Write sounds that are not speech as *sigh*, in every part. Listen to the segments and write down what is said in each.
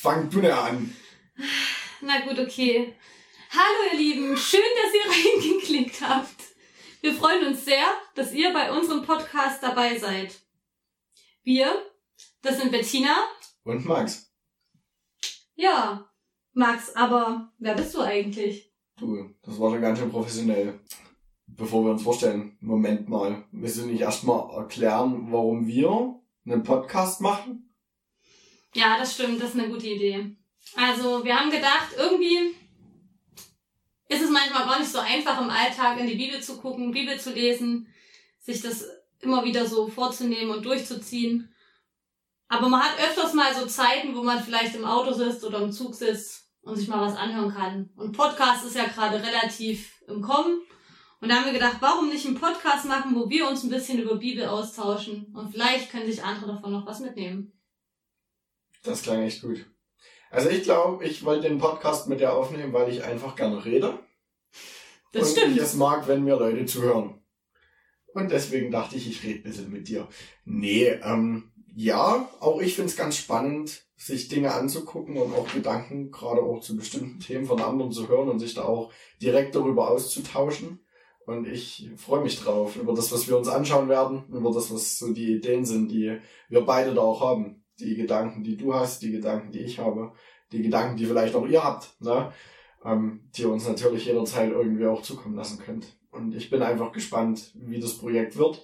fang du näher an. Na gut, okay. Hallo ihr Lieben, schön, dass ihr *laughs* reingeklickt habt. Wir freuen uns sehr, dass ihr bei unserem Podcast dabei seid. Wir, das sind Bettina. Und Max. Ja, Max, aber wer bist du eigentlich? Du, das war schon ganz schön professionell. Bevor wir uns vorstellen, Moment mal. Willst du nicht erstmal erklären, warum wir einen Podcast machen? Ja, das stimmt, das ist eine gute Idee. Also, wir haben gedacht, irgendwie ist es manchmal gar nicht so einfach im Alltag in die Bibel zu gucken, Bibel zu lesen, sich das immer wieder so vorzunehmen und durchzuziehen. Aber man hat öfters mal so Zeiten, wo man vielleicht im Auto sitzt oder im Zug sitzt und sich mal was anhören kann. Und Podcast ist ja gerade relativ im Kommen. Und da haben wir gedacht, warum nicht einen Podcast machen, wo wir uns ein bisschen über Bibel austauschen und vielleicht können sich andere davon noch was mitnehmen. Das klang echt gut. Also ich glaube, ich wollte den Podcast mit dir aufnehmen, weil ich einfach gerne rede. Das und stimmt. ich es mag, wenn mir Leute zuhören. Und deswegen dachte ich, ich rede ein bisschen mit dir. Nee, ähm, ja, auch ich find's ganz spannend, sich Dinge anzugucken und auch Gedanken, gerade auch zu bestimmten Themen von anderen zu hören und sich da auch direkt darüber auszutauschen. Und ich freue mich drauf, über das, was wir uns anschauen werden, über das, was so die Ideen sind, die wir beide da auch haben. Die Gedanken, die du hast, die Gedanken, die ich habe, die Gedanken, die vielleicht auch ihr habt, ne? ähm, die ihr uns natürlich jederzeit irgendwie auch zukommen lassen könnt. Und ich bin einfach gespannt, wie das Projekt wird.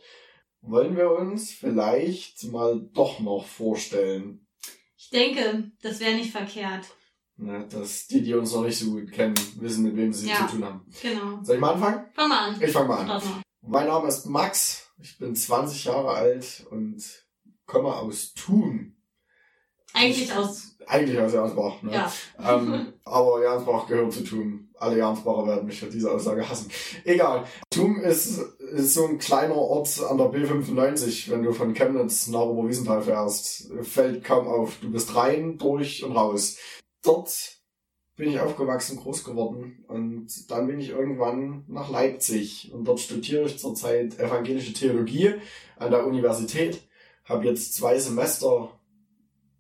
Wollen wir uns vielleicht mal doch noch vorstellen, Ich denke, das wäre nicht verkehrt. ne, dass die, die uns noch nicht so gut kennen, wissen, mit wem sie Ja. zu tun haben. Genau. Soll ich mal anfangen? Fang mal an. Ich fange mal an. Mein Name ist Max, ich bin 20 Jahre alt und komme aus Thun. Eigentlich aus. Eigentlich aus Jansbach, ne? Ja. *laughs* ähm, aber Jansbach gehört zu Thun. Alle Jansbacher werden mich für diese Aussage hassen. Egal. Thun ist, ist so ein kleiner Ort an der B95, wenn du von Chemnitz nach Oberwiesenthal fährst. Fällt kaum auf. Du bist rein, durch und raus. Dort bin ich aufgewachsen, groß geworden und dann bin ich irgendwann nach Leipzig und dort studiere ich zurzeit evangelische Theologie an der Universität. Habe jetzt zwei Semester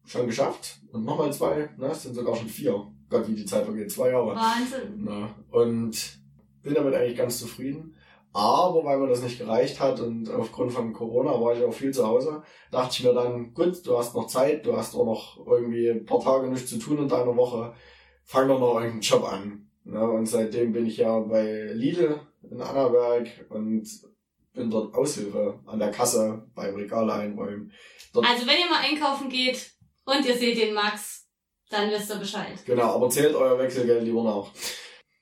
schon geschafft und nochmal zwei, ne, es sind sogar schon vier. Gott, wie die Zeit vergeht, zwei Jahre. Wahnsinn. Na, und bin damit eigentlich ganz zufrieden. Aber weil mir das nicht gereicht hat und aufgrund von Corona war ich auch viel zu Hause, dachte ich mir dann, gut, du hast noch Zeit, du hast auch noch irgendwie ein paar Tage nichts zu tun in deiner Woche, fang doch noch irgendeinen Job an. Ja, und seitdem bin ich ja bei Lidl in Annaberg und bin dort Aushilfe an der Kasse beim Regal einräumen. Dort, Also wenn ihr mal einkaufen geht und ihr seht den Max, dann wisst ihr Bescheid. Genau, aber zählt euer Wechselgeld lieber nach.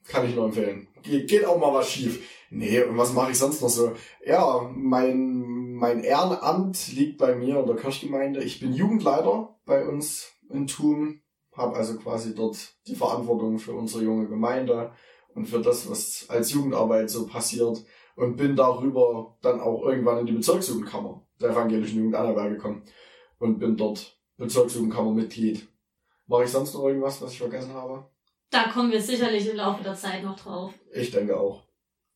Kann ich nur empfehlen. Ge geht auch mal was schief. Nee, und was mache ich sonst noch so? Ja, mein, mein Ehrenamt liegt bei mir in der Kirchgemeinde. Ich bin Jugendleiter bei uns in Thun, habe also quasi dort die Verantwortung für unsere junge Gemeinde und für das, was als Jugendarbeit so passiert und bin darüber dann auch irgendwann in die Bezirksjugendkammer der evangelischen Jugend Annaberg gekommen und bin dort Bezirksjugendkammermitglied. Mache ich sonst noch irgendwas, was ich vergessen habe? Da kommen wir sicherlich im Laufe der Zeit noch drauf. Ich denke auch.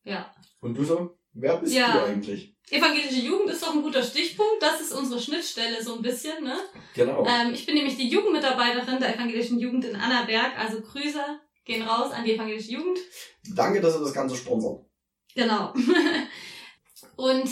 Ja. Und du so? Wer bist Ja. du eigentlich? Evangelische Jugend ist doch ein guter Stichpunkt. Das ist unsere Schnittstelle so ein bisschen, ne? Genau. Ähm, ich bin nämlich die Jugendmitarbeiterin der Evangelischen Jugend in Annaberg. Also Grüße gehen raus an die Evangelische Jugend. Danke, dass ihr das Ganze sponsert. Genau. *laughs* und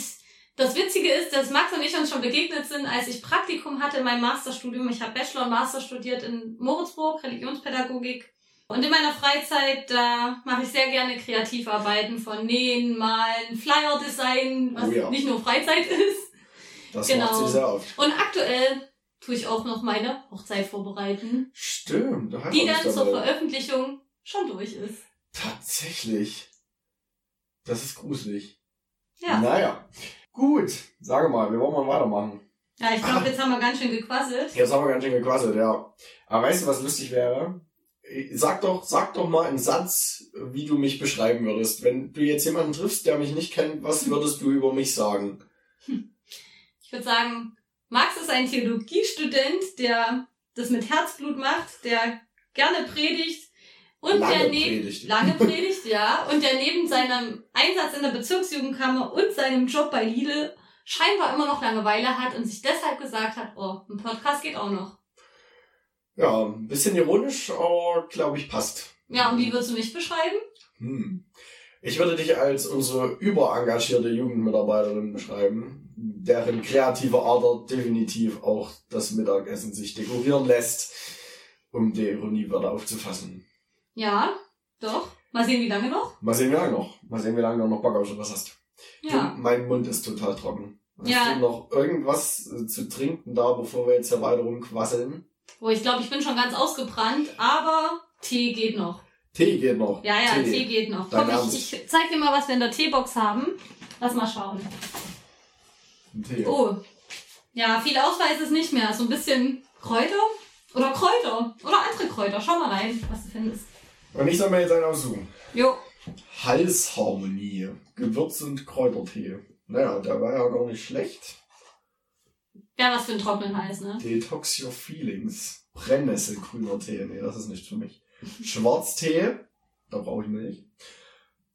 das Witzige ist, dass Max und ich uns schon begegnet sind, als ich Praktikum hatte in meinem Masterstudium. Ich habe Bachelor und Master studiert in Moritzburg, Religionspädagogik. Und in meiner Freizeit, da mache ich sehr gerne Kreativarbeiten von Nähen, Malen, Flyer Design, was Oh ja. nicht nur Freizeit *laughs* ist. Das Genau. macht sie sehr oft. Und aktuell tue ich auch noch meine Hochzeit vorbereiten, Stimmt. Da die dann zur. Veröffentlichung schon durch ist. Tatsächlich. Das ist gruselig. Ja. Naja. Gut. Sage mal, wir wollen mal weitermachen. Ja, ich glaube, jetzt haben wir ganz schön gequasselt. Jetzt haben wir ganz schön gequasselt, ja. Aber weißt du, was lustig wäre? Sag doch, sag doch mal einen Satz, wie du mich beschreiben würdest. Wenn du jetzt jemanden triffst, der mich nicht kennt, was würdest du über mich sagen? Ich würde sagen, Max ist ein Theologiestudent, der das mit Herzblut macht, der gerne predigt und Lange der neben predigt. lange predigt, ja, und der neben seinem Einsatz in der Bezirksjugendkammer und seinem Job bei Lidl scheinbar immer noch Langeweile hat und sich deshalb gesagt hat, oh, ein Podcast geht auch noch. Ja, ein bisschen ironisch, aber glaube ich passt. Ja, und wie würdest du mich beschreiben? Hm. Ich würde dich als unsere überengagierte Jugendmitarbeiterin beschreiben, deren kreative Ader definitiv auch das Mittagessen sich dekorieren lässt, um die Ironie wieder aufzufassen. Ja, doch. Mal sehen, wie lange noch. Mal sehen, wie lange noch. Mal sehen, wie lange du noch Bock auf was hast. Ja. Du, mein Mund ist total trocken. Hast Ja. du noch irgendwas äh, zu trinken da, bevor wir jetzt hier weiter rumquasseln? Oh, ich glaube, ich bin schon ganz ausgebrannt, aber Tee geht noch. Tee geht noch. Ja, ja, Tee, geht noch. Dein Komm, ich, ich zeig dir mal, was wir in der Teebox haben. Lass mal schauen. Ein Tee. Oh. Ja, viel Auswahl ist es nicht mehr. So ein bisschen Kräuter oder Kräuter oder andere Kräuter. Schau mal rein, was du findest. Und ich soll mir jetzt einen aussuchen. Jo. Halsharmonie. Gewürz- und Kräutertee. Naja, der war ja gar nicht schlecht. Ja, was für ein trockenen Hals, ne? Detox Your Feelings. Brennnesselgrüner Tee. Nee, das ist nicht für mich. Schwarztee. Da brauche ich Milch.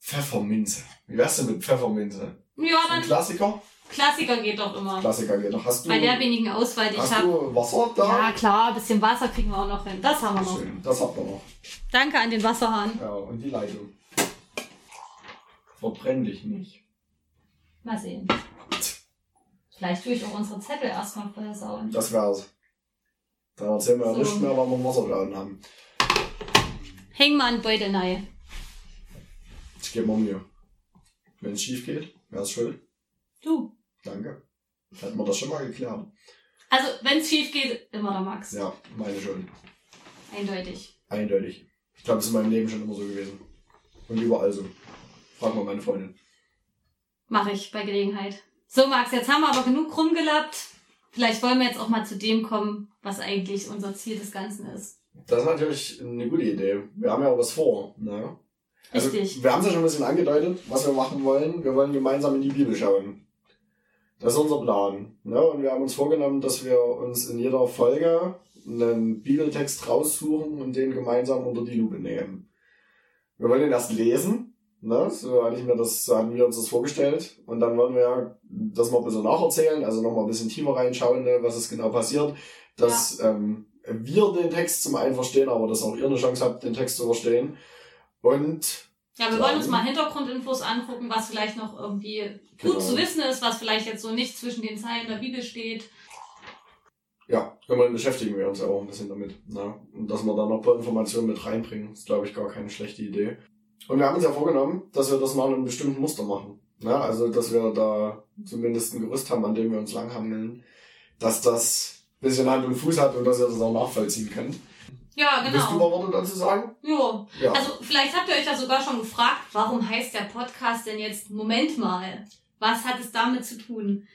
Pfefferminze. Wie wär's denn mit Pfefferminze? Ja, Ein dann Klassiker? Klassiker geht doch immer. Klassiker geht doch. Hast du, Bei der wenigen Auswahl, die ich hast habe. du Wasser da? Ja, klar, ein bisschen Wasser kriegen wir auch noch hin. Das haben wir noch. Schön. Das habt ihr noch. Danke an den Wasserhahn. Ja, und die Leitung. Verbrenn dich nicht. Mal sehen. Vielleicht tue ich auch unsere Zettel erstmal versauen. Das wär's. Da erzählen wir ja So. nicht mehr, weil wir einen Wasserladen haben. Häng mal einen Beutel rein. Ich gebe mal mir. Wenn es schief geht, wer ist schuld? Du. Danke. Hätten wir das schon mal geklärt. Also, wenn es schief geht, immer der Max. Ja, meine Schuld. Eindeutig. Eindeutig. Ich glaube, es ist in meinem Leben schon immer so gewesen. Und überall so. Frag mal meine Freundin. Mache ich bei Gelegenheit. So, Max, jetzt haben wir aber genug rumgelappt. Vielleicht wollen wir jetzt auch mal zu dem kommen, was eigentlich unser Ziel des Ganzen ist. Das ist natürlich eine gute Idee. Wir haben ja auch was vor. Ne? Also, Richtig. wir haben es ja schon ein bisschen angedeutet, was wir machen wollen. Wir wollen gemeinsam in die Bibel schauen. Das ist unser Plan. Ne? Und wir haben uns vorgenommen, dass wir uns in jeder Folge einen Bibeltext raussuchen und den gemeinsam unter die Lupe nehmen. Wir wollen den erst lesen. Ne? So, hatte ich mir das, so hatten wir uns das vorgestellt. Und dann wollen wir das mal ein bisschen nacherzählen, also nochmal ein bisschen tiefer reinschauen, ne, was ist genau passiert. Dass ähm, wir den Text zum einen verstehen, aber dass auch ihr eine Chance habt, den Text zu verstehen. Und Ja, wir Dann- wollen uns mal Hintergrundinfos angucken, was vielleicht noch irgendwie Genau. gut zu wissen ist, was vielleicht jetzt so nicht zwischen den Zeilen der Bibel steht. ja, immerhin beschäftigen wir uns ja auch ein bisschen damit. Ne? Und dass wir da noch ein paar Informationen mit reinbringen, ist, glaube ich, gar keine schlechte Idee. Und wir haben uns ja vorgenommen, dass wir das mal in einem bestimmten Muster machen. Ne? Also, dass wir da zumindest ein Gerüst haben, an dem wir uns langhangeln, dass das ein bisschen Hand und Fuß hat und dass ihr das auch nachvollziehen könnt. Ja, Willst du genau. mal Worte dazu sagen? Jo. Ja. Also vielleicht habt ihr euch ja sogar schon gefragt, warum heißt der Podcast denn jetzt Moment mal? Was hat es damit zu tun?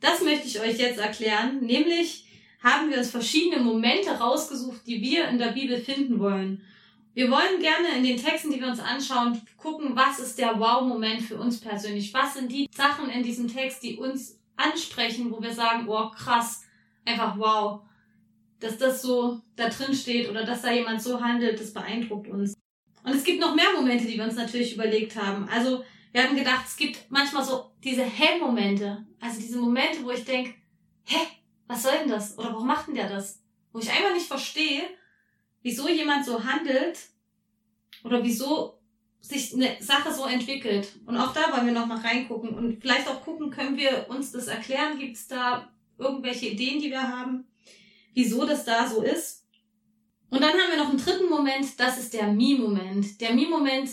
Das möchte ich euch jetzt erklären. Nämlich haben wir uns verschiedene Momente rausgesucht, die wir in der Bibel finden wollen. Wir wollen gerne in den Texten, die wir uns anschauen, gucken, was ist der Wow-Moment für uns persönlich? Was sind die Sachen in diesem Text, die uns ansprechen, wo wir sagen, oh krass, einfach wow dass das so da drin steht oder dass da jemand so handelt, das beeindruckt uns. Und es gibt noch mehr Momente, die wir uns natürlich überlegt haben. Also wir haben gedacht, es gibt manchmal so diese Hä-Momente. Also diese Momente, wo ich denke, hä, was soll denn das? Oder warum macht denn der das? Wo ich einfach nicht verstehe, wieso jemand so handelt oder wieso sich eine Sache so entwickelt. Und auch da wollen wir noch mal reingucken und vielleicht auch gucken, können wir uns das erklären? Gibt es da irgendwelche Ideen, die wir haben? Wieso das da so ist. Und dann haben wir noch einen dritten Moment, das ist der Me-Moment. Der Me-Moment,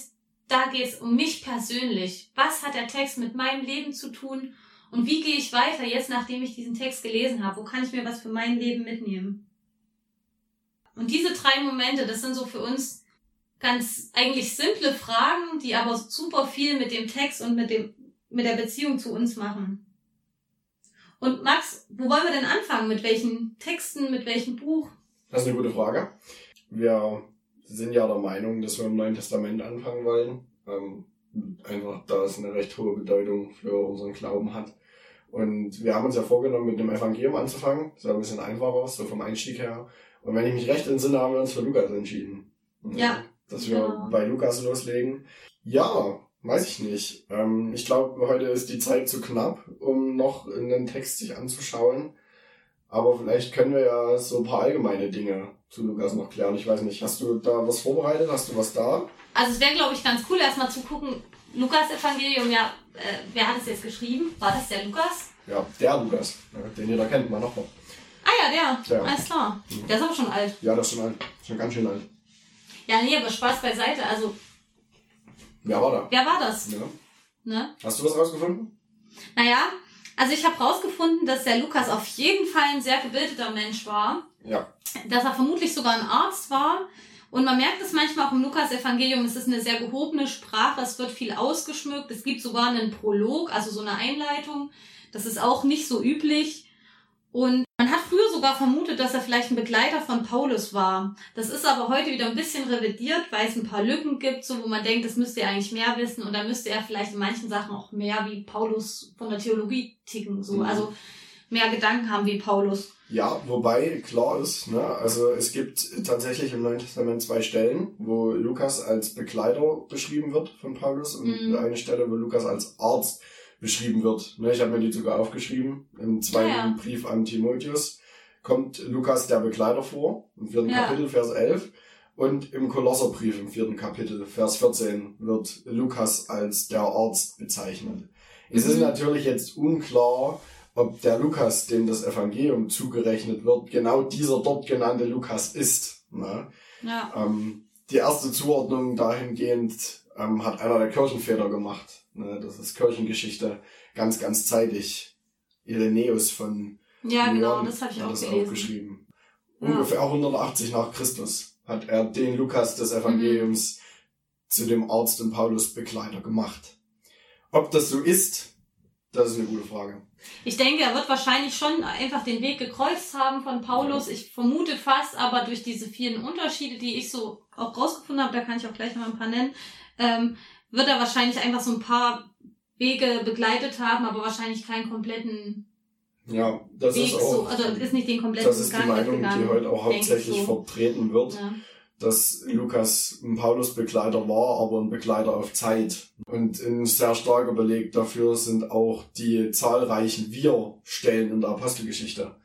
da geht es um mich persönlich. Was hat der Text mit meinem Leben zu tun? Und wie gehe ich weiter jetzt, nachdem ich diesen Text gelesen habe? Wo kann ich mir was für mein Leben mitnehmen? Und diese drei Momente, das sind so für uns ganz eigentlich simple Fragen, die aber super viel mit dem Text und mit dem, mit der Beziehung zu uns machen. Und Max, wo wollen wir denn anfangen? Mit welchen Texten, mit welchem Buch? Das ist eine gute Frage. Wir sind ja der Meinung, dass wir im Neuen Testament anfangen wollen. Ähm, einfach, da es eine recht hohe Bedeutung für unseren Glauben hat. Und wir haben uns ja vorgenommen, mit dem Evangelium anzufangen. Das ja ein bisschen einfacher, so vom Einstieg her. Und wenn ich mich recht entsinne, haben wir uns für Lukas entschieden. Ja, Dass wir genau. bei Lukas loslegen. Ja, Weiß ich nicht. Ähm, ich glaube, heute ist die Zeit zu knapp, um noch einen Text sich anzuschauen. Aber vielleicht können wir ja so ein paar allgemeine Dinge zu Lukas noch klären. Ich weiß nicht, hast du da was vorbereitet? Hast du was da? Also es wäre, glaube ich, ganz cool, erstmal zu gucken, Lukas Evangelium, ja, äh, wer hat es jetzt geschrieben? War das der Lukas? Ja, der Lukas, den ihr da kennt, mein Nachbar. Ah ja, der. Ja. Alles klar. Der ist aber schon alt. Ja, das ist schon alt. Schon ganz schön alt. Ja, nee, aber Spaß beiseite. Also, Wer war da? wer war das? Ja. Ne? Hast du was rausgefunden? Naja, also ich habe rausgefunden, dass der Lukas auf jeden Fall ein sehr gebildeter Mensch war. Ja. Dass er vermutlich sogar ein Arzt war. Und man merkt es manchmal auch im Lukas-Evangelium, es ist eine sehr gehobene Sprache, es wird viel ausgeschmückt, es gibt sogar einen Prolog, also so eine Einleitung. Das ist auch nicht so üblich. Und man hat früher sogar vermutet, dass er vielleicht ein Begleiter von Paulus war. Das ist aber heute wieder ein bisschen revidiert, weil es ein paar Lücken gibt, so wo man denkt, das müsste er eigentlich mehr wissen und da müsste er vielleicht in manchen Sachen auch mehr wie Paulus von der Theologie ticken, so Mhm. also mehr Gedanken haben wie Paulus. Ja, wobei klar ist, ne, also es gibt tatsächlich im Neuen Testament zwei Stellen, wo Lukas als Begleiter beschrieben wird von Paulus und Mhm. eine Stelle, wo Lukas als Arzt beschrieben wird. Ne, ich habe mir die sogar aufgeschrieben. Im zweiten Ah, ja. Brief an Timotheus kommt Lukas der Begleiter vor, im vierten Ja. Kapitel, Vers 11. Und im Kolosserbrief im vierten Kapitel, Vers 14, wird Lukas als der Arzt bezeichnet. Es ist Mhm. natürlich jetzt unklar, ob der Lukas, dem das Evangelium zugerechnet wird, genau dieser dort genannte Lukas ist. Ne? Ja. Ähm, die erste Zuordnung dahingehend ähm, hat einer der Kirchenväter gemacht. Ne? Das ist Kirchengeschichte ganz, ganz zeitig. Irenäus von Ja, genau, Lyon das habe ich auch das gelesen. aufgeschrieben. Ja. Ungefähr 180 nach Christus hat er den Lukas des Evangeliums Mhm. zu dem Arzt und Paulus Begleiter gemacht. Ob das so ist, das ist eine gute Frage. Ich denke, er wird wahrscheinlich schon einfach den Weg gekreuzt haben von Paulus. Ich vermute fast, aber durch diese vielen Unterschiede, die ich so auch rausgefunden habe, da kann ich auch gleich noch ein paar nennen, ähm, wird er wahrscheinlich einfach so ein paar Wege begleitet haben, aber wahrscheinlich keinen kompletten Ja, das Weg ist so, auch, also ist nicht den kompletten das ist die Gang Meinung, mitgegangen, die heute auch hauptsächlich so. vertreten wird, Ja. dass Lukas ein Paulus-Begleiter war, aber ein Begleiter auf Zeit. Und ein sehr starker Beleg dafür sind auch die zahlreichen Wir-Stellen in der Apostelgeschichte.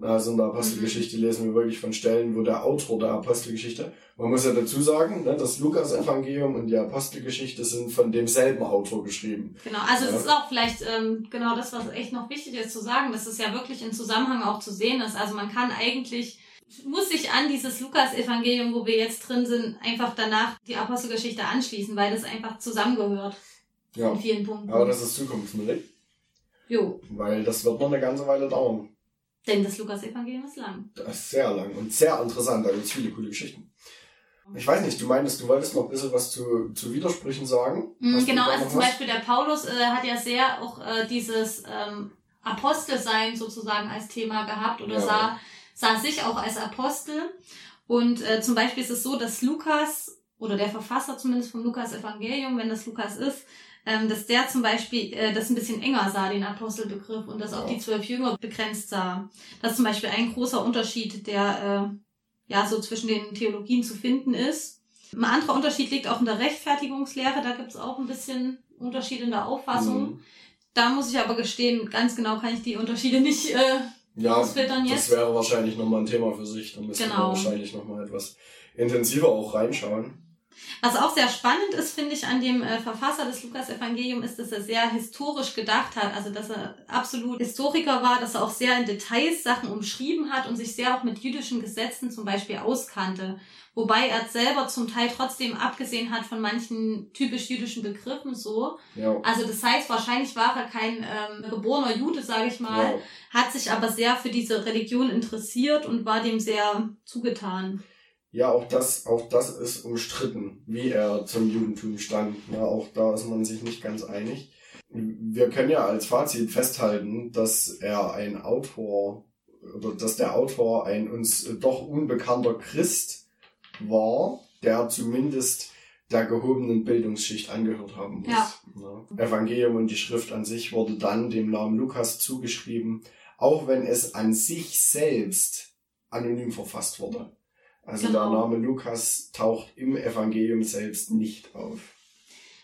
Also in der Apostelgeschichte lesen wir wirklich von Stellen, wo der Autor der Apostelgeschichte, man muss ja dazu sagen, ne, das Lukas-Evangelium und die Apostelgeschichte sind von demselben Autor geschrieben. Genau, also Ja. es ist auch vielleicht ähm, genau das, was echt noch wichtig ist zu sagen, dass es ja wirklich im Zusammenhang auch zu sehen ist. Also man kann eigentlich, muss sich an dieses Lukas-Evangelium, wo wir jetzt drin sind, einfach danach die Apostelgeschichte anschließen, weil das einfach zusammengehört Ja, in vielen Punkten. aber das ist Zukunftsmusik, jo, weil das wird noch eine ganze Weile dauern. Denn das Lukas-Evangelium ist lang. Das ist sehr lang und sehr interessant, da gibt es viele coole Geschichten. Ich weiß nicht, du meinst, du wolltest noch ein bisschen was zu, zu Widersprüchen sagen? Mhm, Hast genau, also zum was? Beispiel der Paulus äh, hat ja sehr auch äh, dieses ähm, Apostelsein sozusagen als Thema gehabt oder Ja. sah, sah sich auch als Apostel. Und äh, zum Beispiel ist es so, dass Lukas oder der Verfasser zumindest vom Lukas-Evangelium, wenn das Lukas ist, ähm, dass der zum Beispiel äh, das ein bisschen enger sah, den Apostelbegriff, und das Ja. die zwölf Jünger begrenzt sah. Das ist zum Beispiel ein großer Unterschied, der äh, ja so zwischen den Theologien zu finden ist. Ein anderer Unterschied liegt auch in der Rechtfertigungslehre. Da gibt es auch ein bisschen Unterschied in der Auffassung. Mhm. Da muss ich aber gestehen, ganz genau kann ich die Unterschiede nicht äh, Ja, ausfiltern das jetzt. wäre wahrscheinlich nochmal ein Thema für sich. Da müsste Genau. man wahrscheinlich nochmal etwas intensiver auch reinschauen. Was auch sehr spannend ist, finde ich, an dem äh, Verfasser des Lukas-Evangelium ist, dass er sehr historisch gedacht hat. Also, dass er absolut Historiker war, dass er auch sehr in Details Sachen umschrieben hat und sich sehr auch mit jüdischen Gesetzen zum Beispiel auskannte. Wobei er selber zum Teil trotzdem abgesehen hat von manchen typisch jüdischen Begriffen so. Ja. Also das heißt, wahrscheinlich war er kein ähm, geborener Jude, sage ich mal, ja. hat sich aber sehr für diese Religion interessiert und war dem sehr zugetan. Ja, auch das, auch das ist umstritten, wie er zum Judentum stand. Ja, auch da ist man sich nicht ganz einig. Wir können ja als Fazit festhalten, dass er ein Autor oder dass der Autor ein uns doch unbekannter Christ war, der zumindest der gehobenen Bildungsschicht angehört haben muss. Ja. Ja. Evangelium und die Schrift an sich wurde dann dem Namen Lukas zugeschrieben, auch wenn es an sich selbst anonym verfasst wurde. Also Genau. der Name Lukas taucht im Evangelium selbst nicht auf.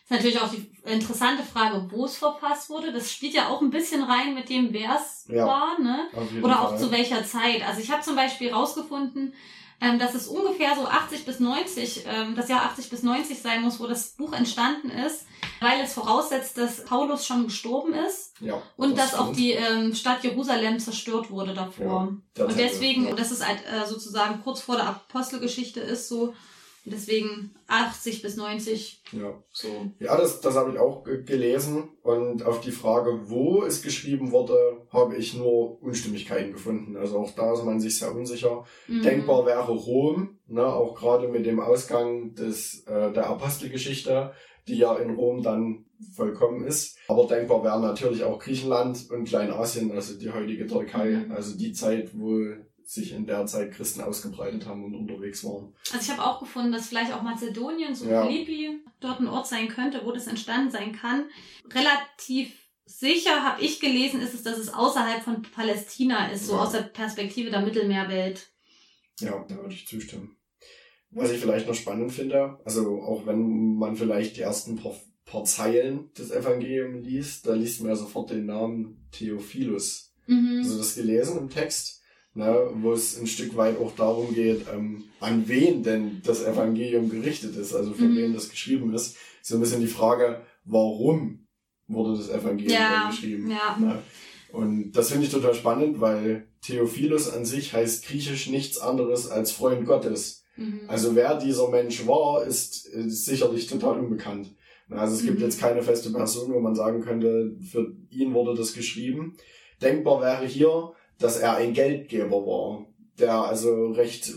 Ist natürlich auch die interessante Frage, wo es verfasst wurde. Das spielt ja auch ein bisschen rein mit dem, wer es Ja. war, ne? Oder auch Fall. zu welcher Zeit. Also ich habe zum Beispiel rausgefunden, ähm, dass es ungefähr so 80 bis 90, ähm, das Jahr 80 bis 90 sein muss, wo das Buch entstanden ist, weil es voraussetzt, dass Paulus schon gestorben ist Ja, und das dass auch stimmt. die ähm, Stadt Jerusalem zerstört wurde davor. Der und deswegen, ja. dass es halt äh, sozusagen kurz vor der Apostelgeschichte ist, so. Und deswegen 80 bis 90, Ja. so. Ja, das, das habe ich auch ge- gelesen. Und auf die Frage, wo es geschrieben wurde, habe ich nur Unstimmigkeiten gefunden. Also auch da ist man sich sehr unsicher. Mhm. Denkbar wäre Rom, ne, auch gerade mit dem Ausgang des, äh, der Apostelgeschichte, die ja in Rom dann vollkommen ist. Aber denkbar wäre natürlich auch Griechenland und Kleinasien, also die heutige Türkei, Mhm. also die Zeit, wo sich in der Zeit Christen ausgebreitet haben und unterwegs waren. Also ich habe auch gefunden, dass vielleicht auch Mazedonien, so Ja. Philippi, dort ein Ort sein könnte, wo das entstanden sein kann. Relativ sicher habe ich gelesen, ist es, dass es außerhalb von Palästina ist, so Ja. aus der Perspektive der Mittelmeerwelt. Ja, da würde ich zustimmen. Was ich vielleicht noch spannend finde, also auch wenn man vielleicht die ersten paar, paar Zeilen des Evangeliums liest, da liest man ja sofort den Namen Theophilus. Mhm. Also das gelesen im Text, ne, wo es ein Stück weit auch darum geht, ähm, an wen denn das Evangelium gerichtet ist, also für Mhm. wen das geschrieben ist. So ein bisschen die Frage, warum wurde das Evangelium Ja, geschrieben? ja. Ne? Und das finde ich total spannend, weil Theophilus an sich heißt griechisch nichts anderes als Freund Gottes. Mhm. Also wer dieser Mensch war, ist, ist sicherlich total unbekannt. Also es gibt Mhm. jetzt keine feste Person, wo man sagen könnte, für ihn wurde das geschrieben. Denkbar wäre hier, dass er ein Geldgeber war, der also recht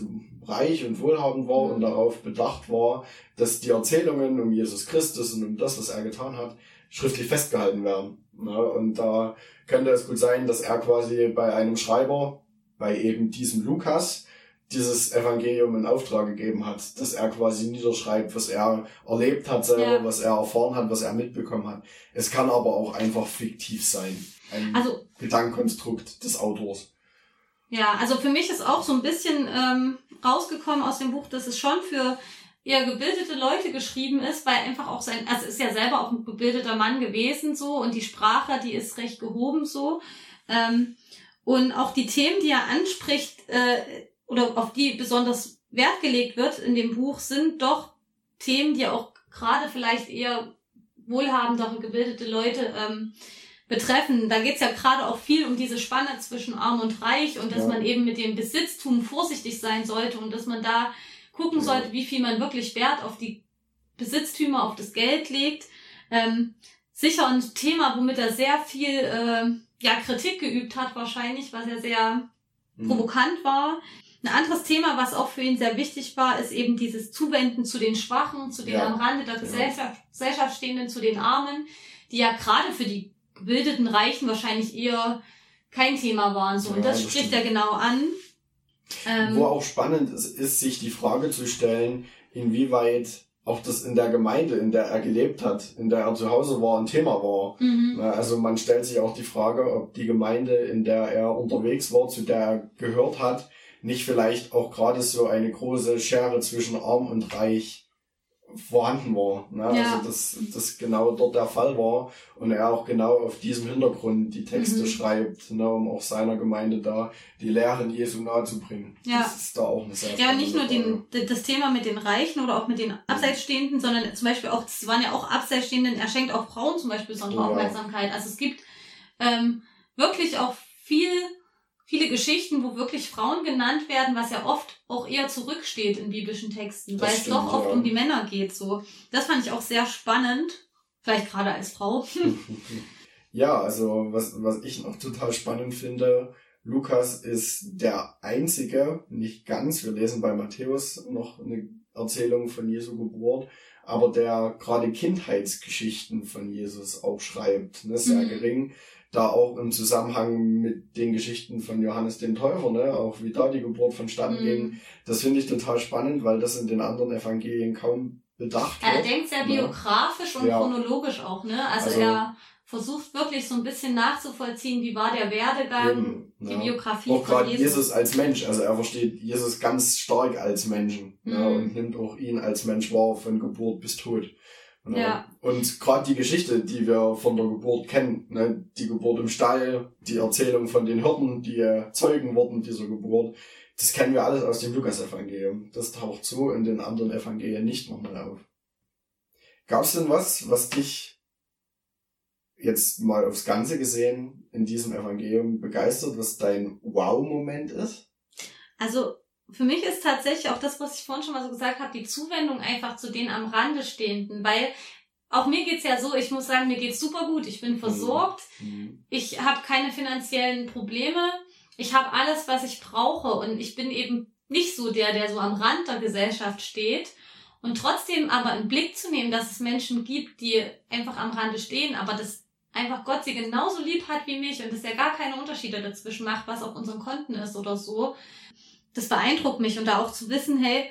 reich und wohlhabend war Mhm. und darauf bedacht war, dass die Erzählungen um Jesus Christus und um das, was er getan hat, schriftlich festgehalten werden. Ja, und da könnte es gut sein, dass er quasi bei einem Schreiber, bei eben diesem Lukas, dieses Evangelium in Auftrag gegeben hat, dass er quasi niederschreibt, was er erlebt hat selber, Ja. was er erfahren hat, was er mitbekommen hat. Es kann aber auch einfach fiktiv sein. Ein Also Gedankenkonstrukt des Autors. Ja, also für mich ist auch so ein bisschen ähm, rausgekommen aus dem Buch, dass es schon für eher gebildete Leute geschrieben ist, weil einfach auch sein, also ist ja selber auch ein gebildeter Mann gewesen so und die Sprache, die ist recht gehoben so. Ähm, und auch die Themen, die er anspricht äh, oder auf die besonders Wert gelegt wird in dem Buch, sind doch Themen, die auch gerade vielleicht eher wohlhabendere, gebildete Leute ähm, betreffen. Da geht's ja gerade auch viel um diese Spanne zwischen Arm und Reich und dass Ja. man eben mit dem Besitztum vorsichtig sein sollte und dass man da gucken Ja. sollte, wie viel man wirklich Wert auf die Besitztümer, auf das Geld legt. Ähm, sicher ein Thema, womit er sehr viel äh, ja, Kritik geübt hat wahrscheinlich, was ja sehr Mhm. provokant war. Ein anderes Thema, was auch für ihn sehr wichtig war, ist eben dieses Zuwenden zu den Schwachen, zu den Ja. am Rande der Gesellschaft, Gesellschaft stehenden, zu den Armen, die ja gerade für die gebildeten Reichen wahrscheinlich eher kein Thema waren. So. Und Ja, das das spricht stimmt. er genau an. Ähm, Wo auch spannend ist, ist, sich die Frage zu stellen, inwieweit auch das in der Gemeinde, in der er gelebt hat, in der er zu Hause war, ein Thema war. mhm. Also man stellt sich auch die Frage, ob die Gemeinde, in der er unterwegs war, zu der er gehört hat, nicht vielleicht auch gerade so eine große Schere zwischen Arm und Reich vorhanden war. Ne? Ja. Also dass das genau dort der Fall war und er auch genau auf diesem Hintergrund die Texte Mhm. schreibt, ne, um auch seiner Gemeinde da die Lehren Jesu nahezubringen. Ja. Das ist da auch eine sehr Ja, nicht nur den, das Thema mit den Reichen oder auch mit den Abseitsstehenden, sondern zum Beispiel auch, es waren ja auch Abseitsstehenden, er schenkt auch Frauen zum Beispiel besondere Ja. Aufmerksamkeit. Also es gibt ähm, wirklich auch viel, viele Geschichten, wo wirklich Frauen genannt werden, was ja oft auch eher zurücksteht in biblischen Texten, Das weil es stimmt, doch oft ja. um die Männer geht. So, das fand ich auch sehr spannend, vielleicht gerade als Frau. *laughs* Ja, also was, was ich noch total spannend finde, Lukas ist der einzige, nicht ganz, wir lesen bei Matthäus noch eine Erzählung von Jesu Geburt, aber der gerade Kindheitsgeschichten von Jesus auch schreibt, ne, sehr Mhm. gering, da auch im Zusammenhang mit den Geschichten von Johannes den Täufer, ne, auch wie da die Geburt vonstatten Mhm. ging. Das finde ich total spannend, weil das in den anderen Evangelien kaum bedacht Er wird. denkt sehr Ja. biografisch und Ja. chronologisch auch, ne? Also, Also- er versucht wirklich so ein bisschen nachzuvollziehen, wie war der Werdegang, Eben, die ja. Biografie Auch von gerade Jesus. Jesus als Mensch, also er versteht Jesus ganz stark als Menschen ja, Mhm. und nimmt auch ihn als Mensch wahr von Geburt bis Tod. Ne? Ja. Und gerade die Geschichte, die wir von der Geburt kennen, ne? die Geburt im Stall, die Erzählung von den Hirten, die äh, Zeugen wurden dieser Geburt, das kennen wir alles aus dem Lukas-Evangelium. Das taucht so in den anderen Evangelien nicht nochmal auf. Gab es denn was, was dich jetzt mal aufs Ganze gesehen in diesem Evangelium begeistert, was dein Wow-Moment ist? Also für mich ist tatsächlich auch das, was ich vorhin schon mal so gesagt habe, die Zuwendung einfach zu den am Rande Stehenden, weil auch mir geht's ja so, ich muss sagen, mir geht's super gut, ich bin versorgt, Mhm. ich habe keine finanziellen Probleme, ich habe alles, was ich brauche und ich bin eben nicht so der, der so am Rand der Gesellschaft steht und trotzdem aber im Blick zu nehmen, dass es Menschen gibt, die einfach am Rande stehen, aber dass einfach Gott sie genauso lieb hat wie mich und dass er gar keine Unterschiede dazwischen macht, was auf unseren Konten ist oder so. Das beeindruckt mich und da auch zu wissen, hey,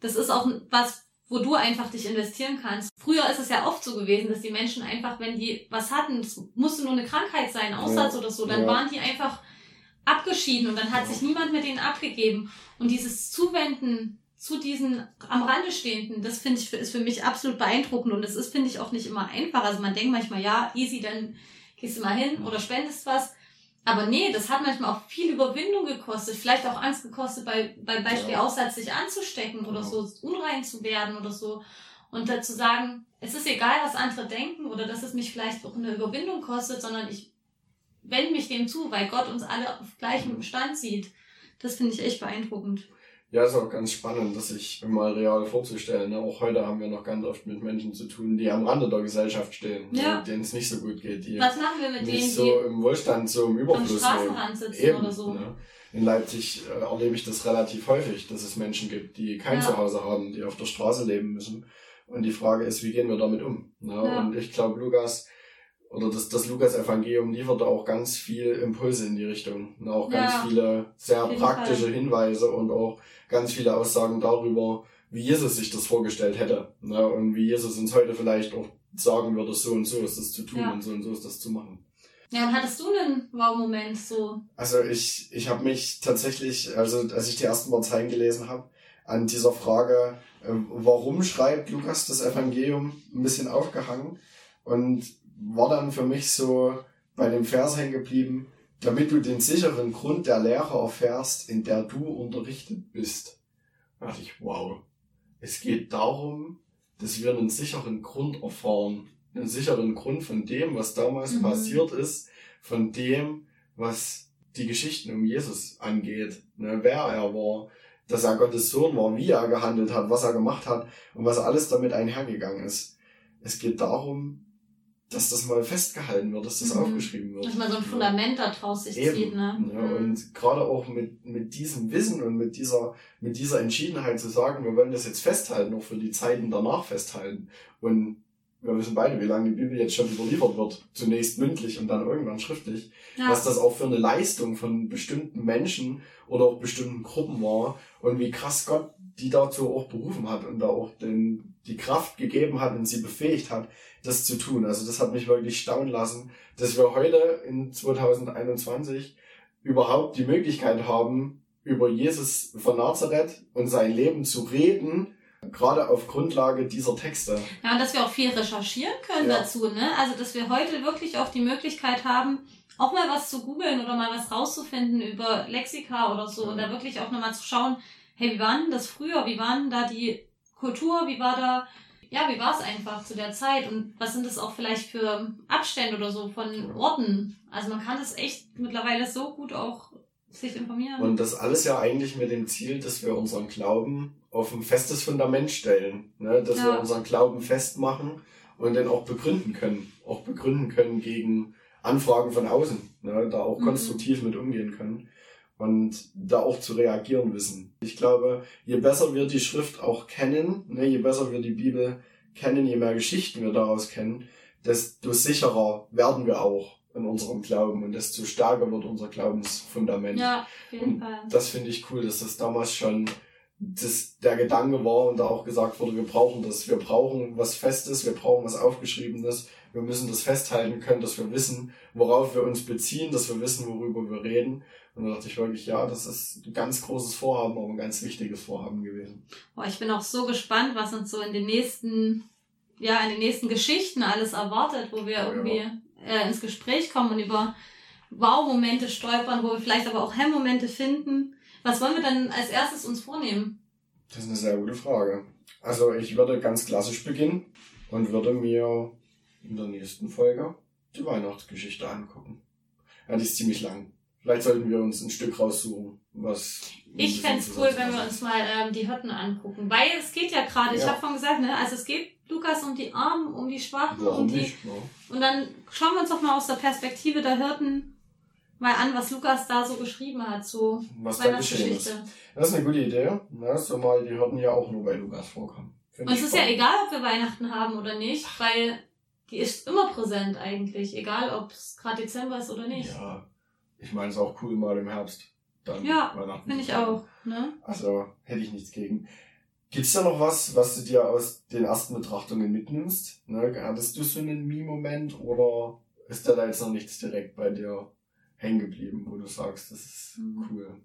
das ist auch was, wo du einfach dich investieren kannst. Früher ist es ja oft so gewesen, dass die Menschen einfach, wenn die was hatten, es musste nur eine Krankheit sein, Aussatz Ja. oder so, dann Ja. waren die einfach abgeschieden und dann hat Ja. sich niemand mit denen abgegeben. Und dieses Zuwenden zu diesen am Rande stehenden, das finde ich, ist für mich absolut beeindruckend und das ist, finde ich, auch nicht immer einfach. Also man denkt manchmal, ja, easy, dann gehst du mal hin oder spendest was. Aber nee, das hat manchmal auch viel Überwindung gekostet, vielleicht auch Angst gekostet, bei, beim Beispiel Ja. Aussatz sich anzustecken oder so, unrein zu werden oder so. Und dazu sagen, es ist egal, was andere denken oder dass es mich vielleicht auch eine Überwindung kostet, sondern ich wende mich dem zu, weil Gott uns alle auf gleichem Stand sieht. Das finde ich echt beeindruckend. Ja, ist auch ganz spannend, das sich mal real vorzustellen. ne? Auch heute haben wir noch ganz oft mit Menschen zu tun, die am Rande der Gesellschaft stehen, ne? Ja. denen es nicht so gut geht, die Was machen wir mit denen, nicht so die im Wohlstand, so im am Überfluss leben. Straßenrand sitzen Eben, oder so? ne? In Leipzig äh, erlebe ich das relativ häufig, dass es Menschen gibt, die kein Ja. Zuhause haben, die auf der Straße leben müssen. Und die Frage ist, wie gehen wir damit um? Ne? Ja. Und ich glaube, Lukas oder das, das Lukas-Evangelium liefert da auch ganz viel Impulse in die Richtung. Und auch ganz Ja, viele sehr praktische Fall. Hinweise und auch ganz viele Aussagen darüber, wie Jesus sich das vorgestellt hätte. Ne? Und wie Jesus uns heute vielleicht auch sagen würde, so und so ist das zu tun Ja. und so und so ist das zu machen. Ja, hattest du einen Wow-Moment so? Also ich, ich habe mich tatsächlich, also als ich die ersten Parteien gelesen habe, an dieser Frage, äh, warum schreibt Lukas das Evangelium, ein bisschen aufgehangen und war dann für mich so bei dem Vers hängen geblieben, damit du den sicheren Grund der Lehre erfährst, in der du unterrichtet bist. Da dachte ich, wow, es geht darum, dass wir einen sicheren Grund erfahren, einen sicheren Grund von dem, was damals Mhm. passiert ist, von dem, was die Geschichten um Jesus angeht, ne, wer er war, dass er Gottes Sohn war, wie er gehandelt hat, was er gemacht hat und was alles damit einhergegangen ist. Es geht darum, dass das mal festgehalten wird, dass das Mhm. aufgeschrieben wird. Dass man so ein Fundament da draus sich Eben, zieht, ne? Ja, Mhm. und gerade auch mit, mit diesem Wissen und mit dieser, mit dieser Entschiedenheit zu sagen, wir wollen das jetzt festhalten, auch für die Zeiten danach festhalten. Und wir wissen beide, wie lange die Bibel jetzt schon überliefert wird. Zunächst mündlich und dann irgendwann schriftlich. ja. Was das auch für eine Leistung von bestimmten Menschen oder auch bestimmten Gruppen war und wie krass Gott die dazu auch berufen hat und da auch den, die Kraft gegeben hat und sie befähigt hat, das zu tun. Also das hat mich wirklich staunen lassen, dass wir heute in 2021 überhaupt die Möglichkeit haben, über Jesus von Nazareth und sein Leben zu reden, gerade auf Grundlage dieser Texte. Ja, und dass wir auch viel recherchieren können Ja. dazu, ne? Also, dass wir heute wirklich auch die Möglichkeit haben, auch mal was zu googeln oder mal was rauszufinden über Lexika oder so und da wirklich auch nochmal zu schauen, hey, wie war denn das früher? Wie war denn da die Kultur? Wie war da, ja, wie war es einfach zu der Zeit? Und was sind das auch vielleicht für Abstände oder so von Orten? Also man kann das echt mittlerweile so gut auch sich informieren. Und das alles ja eigentlich mit dem Ziel, dass wir unseren Glauben auf ein festes Fundament stellen. Ne? Dass Ja. wir unseren Glauben festmachen und den auch begründen können. Auch begründen können gegen Anfragen von außen. Ne? Da auch Mhm. konstruktiv mit umgehen können. Und da auch zu reagieren wissen. Ich glaube, je besser wir die Schrift auch kennen, ne, je besser wir die Bibel kennen, je mehr Geschichten wir daraus kennen, desto sicherer werden wir auch in unserem Glauben und desto stärker wird unser Glaubensfundament. ja, auf jeden Und Fall. das finde ich cool, dass das damals schon das, der Gedanke war und da auch gesagt wurde, wir brauchen das. Wir brauchen was Festes, wir brauchen was Aufgeschriebenes. Wir müssen das festhalten können, dass wir wissen, worauf wir uns beziehen, dass wir wissen, worüber wir reden. Und da dachte ich wirklich, ja, das ist ein ganz großes Vorhaben, aber ein ganz wichtiges Vorhaben gewesen. Boah, ich bin auch so gespannt, was uns so in den nächsten ja, an den nächsten Geschichten alles erwartet, wo wir Oh, ja. irgendwie äh, ins Gespräch kommen und über Wow-Momente stolpern, wo wir vielleicht aber auch Hemmmomente finden. Was wollen wir dann als erstes uns vornehmen? Das ist eine sehr gute Frage. Also ich würde ganz klassisch beginnen und würde mir in der nächsten Folge die Weihnachtsgeschichte angucken. Ja, die ist ziemlich lang. Vielleicht sollten wir uns ein Stück raussuchen, was... Ich fänd's cool, wenn wir uns mal ähm, die Hirten angucken. Weil es geht ja gerade, ich Ja. habe vorhin gesagt, ne, also es geht Lukas um die Armen, um die Schwachen, Warum um die. nicht? Ja. Und dann schauen wir uns doch mal aus der Perspektive der Hirten mal an, was Lukas da so geschrieben hat zu Was da geschehen ist. Weihnachtsgeschichte. Das ist eine gute Idee. Ja, so mal, die hörten ja auch nur bei Lukas vorkommen. Find Und es ich ist ja egal, ob wir Weihnachten haben oder nicht, weil die ist immer präsent eigentlich, egal ob es gerade Dezember ist oder nicht. Ja, ich meine, es ist auch cool mal im Herbst. Dann Ja, Finde ich auch. Ne? Also hätte ich nichts gegen. Gibt's da noch was, was du dir aus den ersten Betrachtungen mitnimmst? Ne? Hattest du so einen Mii-Moment oder ist da da jetzt noch nichts direkt bei dir hängen geblieben, wo du sagst, das ist Mhm. cool?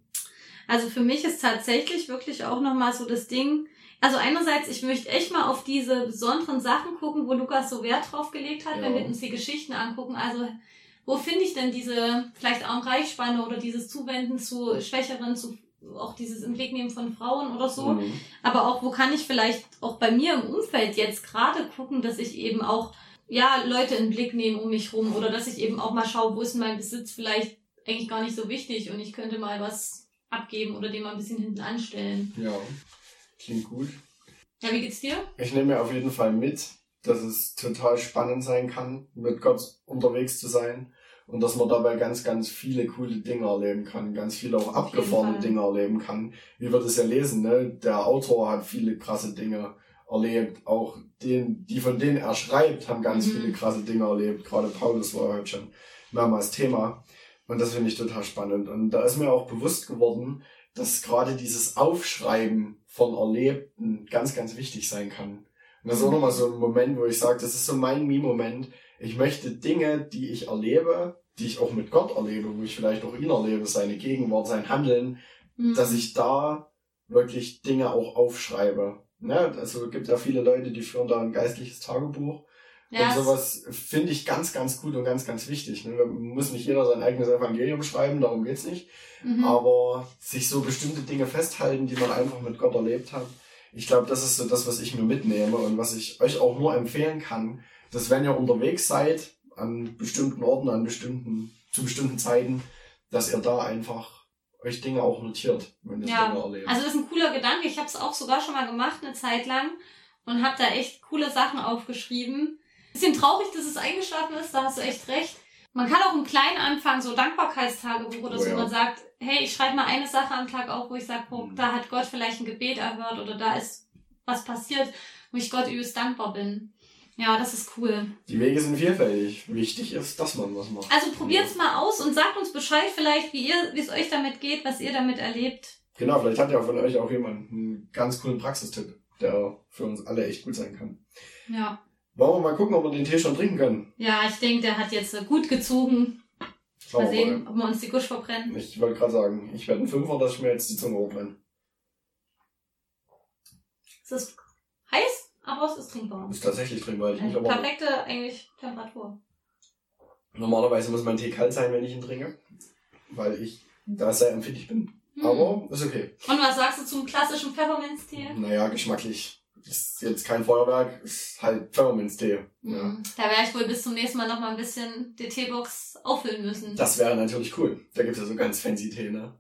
Also für mich ist tatsächlich wirklich auch nochmal so das Ding. Also einerseits, ich möchte echt mal auf diese besonderen Sachen gucken, wo Lukas so Wert drauf gelegt hat, Ja. wenn wir uns die Geschichten angucken. Also wo finde ich denn diese vielleicht auch Reichspanne oder dieses Zuwenden zu Schwächeren, zu auch dieses im Blick nehmen von Frauen oder so. Mhm. Aber auch, wo kann ich vielleicht auch bei mir im Umfeld jetzt gerade gucken, dass ich eben auch, ja, Leute in den Blick nehme um mich rum oder dass ich eben auch mal schaue, wo ist mein Besitz vielleicht eigentlich gar nicht so wichtig und ich könnte mal was abgeben oder den mal ein bisschen hinten anstellen. Ja, klingt gut. Ja, wie geht's dir? Ich nehme mir auf jeden Fall mit, dass es total spannend sein kann, mit Gott unterwegs zu sein und dass man dabei ganz, ganz viele coole Dinge erleben kann, ganz viele auch abgefahrene. Dinge erleben kann. Wie wir das ja lesen, ne? Der Autor hat viele krasse Dinge erlebt, auch den, die von denen er schreibt, haben ganz Mhm. viele krasse Dinge erlebt. Gerade Paulus war heute schon mehrmals Thema. Und das finde ich total spannend. Und da ist mir auch bewusst geworden, dass gerade dieses Aufschreiben von Erlebten ganz, ganz wichtig sein kann. Und das ist auch nochmal so ein Moment, wo ich sage, das ist so mein Me-Moment. Ich möchte Dinge, die ich erlebe, die ich auch mit Gott erlebe, wo ich vielleicht auch ihn erlebe, seine Gegenwart, sein Handeln, Hm. dass ich da wirklich Dinge auch aufschreibe. Ne? Also es gibt ja viele Leute, die führen da ein geistliches Tagebuch. ja, und sowas finde ich ganz, ganz gut und ganz, ganz wichtig. Ne? Muss nicht jeder sein eigenes Evangelium schreiben, darum geht's nicht. mhm. Aber sich so bestimmte Dinge festhalten, die man einfach mit Gott erlebt hat. Ich glaube, das ist so das, was ich mir mitnehme und was ich euch auch nur empfehlen kann, dass wenn ihr unterwegs seid, an bestimmten Orten, an bestimmten, zu bestimmten Zeiten, dass ihr da einfach euch Dinge auch notiert, wenn ihr Ja, Dinge erlebt. Also das ist ein cooler Gedanke. Ich habe es auch sogar schon mal gemacht, eine Zeit lang. Und habe da echt coole Sachen aufgeschrieben. Bisschen traurig, dass es eingeschlafen ist, da hast du echt recht. Man kann auch im Kleinen anfangen, so Dankbarkeitstagebuch oder Oh so. ja. Man sagt, hey, ich schreibe mal eine Sache am Tag auf, wo ich sage, oh, da hat Gott vielleicht ein Gebet erhört oder da ist was passiert, wo ich Gott übelst dankbar bin. Ja, das ist cool. Die Wege sind vielfältig. Wichtig ist, dass man was macht. Also probiert's mal aus und sagt uns Bescheid vielleicht, wie ihr, wie es euch damit geht, was ihr damit erlebt. Genau, vielleicht hat ja von euch auch jemand einen ganz coolen Praxistipp, der für uns alle echt gut sein kann. Ja. Wollen wir mal gucken, ob wir den Tee schon trinken können? Ja, ich denke, der hat jetzt äh, gut gezogen. Schauen Mal sehen, ob wir uns die Gusch verbrennen. Ich wollte gerade sagen, ich werde ein Fünfer, dass ich mir jetzt die Zunge hochbrenne. Es ist heiß, aber es ist trinkbar. Ist tatsächlich weil ich nicht aber perfekte eigentlich Temperatur. Normalerweise muss mein Tee kalt sein, wenn ich ihn trinke. Weil ich da sehr empfindlich bin. Hm. Aber ist okay. Und was sagst du zum klassischen Pfefferminztee? Naja, geschmacklich. Ist jetzt kein Feuerwerk, ist halt Pfefferminztee. Ja. Hm. Da werde ich wohl bis zum nächsten Mal noch mal ein bisschen die Teebox auffüllen müssen. Das wäre natürlich cool. Da gibt's ja so ganz fancy Tee, ne?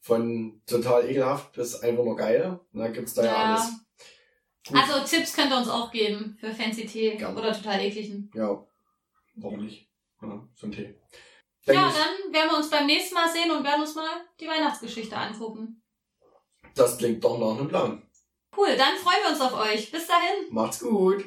Von total ekelhaft bis einfach nur geil. Da gibt's da ja, Ja. alles. Gut. Also Tipps könnt ihr uns auch geben für Fancy Tee Gerne. oder total ekligen. Ja. Warum nicht? Ja, so ein Tee. Ja, Denk ich, dann werden wir uns beim nächsten Mal sehen und werden uns mal die Weihnachtsgeschichte angucken. das klingt doch nach einem Plan. Cool, dann freuen wir uns auf euch. Bis dahin. Macht's gut.